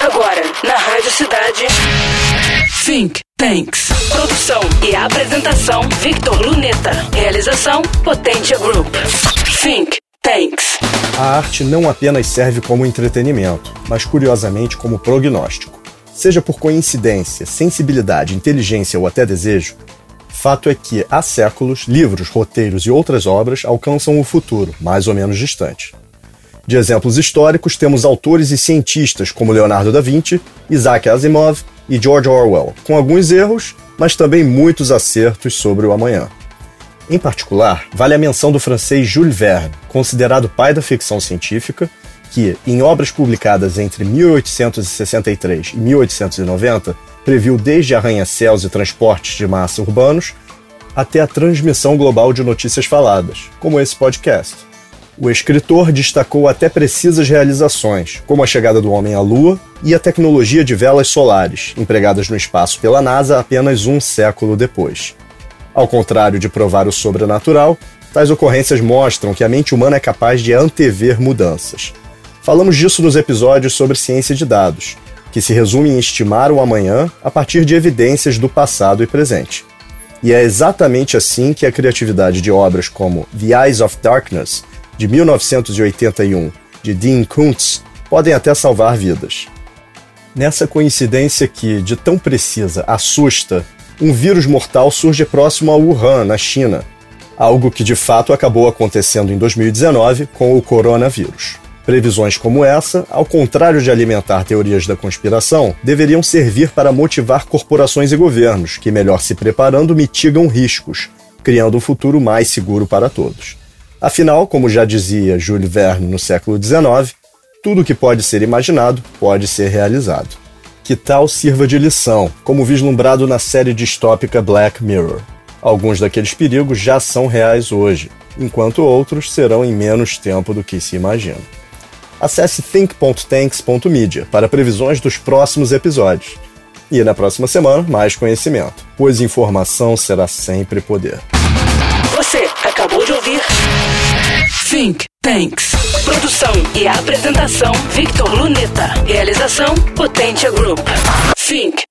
Agora, na Rádio Cidade. Think Tanks. Produção e apresentação: Victor Luneta. Realização: Potência Group. Think Tanks. A arte não apenas serve como entretenimento, mas curiosamente como prognóstico. Seja por coincidência, sensibilidade, inteligência ou até desejo, fato é que há séculos, livros, roteiros e outras obras alcançam o futuro, mais ou menos distante. De exemplos históricos, temos autores e cientistas como Leonardo da Vinci, Isaac Asimov e George Orwell, com alguns erros, mas também muitos acertos sobre o amanhã. Em particular, vale a menção do francês Jules Verne, considerado pai da ficção científica, que, em obras publicadas entre 1863 e 1890, previu desde arranha-céus e transportes de massa urbanos até a transmissão global de notícias faladas, como esse podcast. O escritor destacou até precisas realizações, como a chegada do homem à Lua e a tecnologia de velas solares, empregadas no espaço pela NASA apenas um século depois. Ao contrário de provar o sobrenatural, tais ocorrências mostram que a mente humana é capaz de antever mudanças. Falamos disso nos episódios sobre ciência de dados, que se resume em estimar o amanhã a partir de evidências do passado e presente. E é exatamente assim que a criatividade de obras como The Eyes of Darkness de 1981, de Dean Kuntz, podem até salvar vidas. Nessa coincidência que, de tão precisa, assusta, um vírus mortal surge próximo a Wuhan, na China, algo que de fato acabou acontecendo em 2019 com o coronavírus. Previsões como essa, ao contrário de alimentar teorias da conspiração, deveriam servir para motivar corporações e governos que, melhor se preparando, mitigam riscos, criando um futuro mais seguro para todos. Afinal, como já dizia Jules Verne no século XIX, tudo que pode ser imaginado pode ser realizado. Que tal sirva de lição, como vislumbrado na série distópica Black Mirror? Alguns daqueles perigos já são reais hoje, enquanto outros serão em menos tempo do que se imagina. Acesse think.tanks.media para previsões dos próximos episódios. E na próxima semana, mais conhecimento, pois informação será sempre poder. Think Tanks. Produção e apresentação Victor Luneta. Realização Potência Group. Think.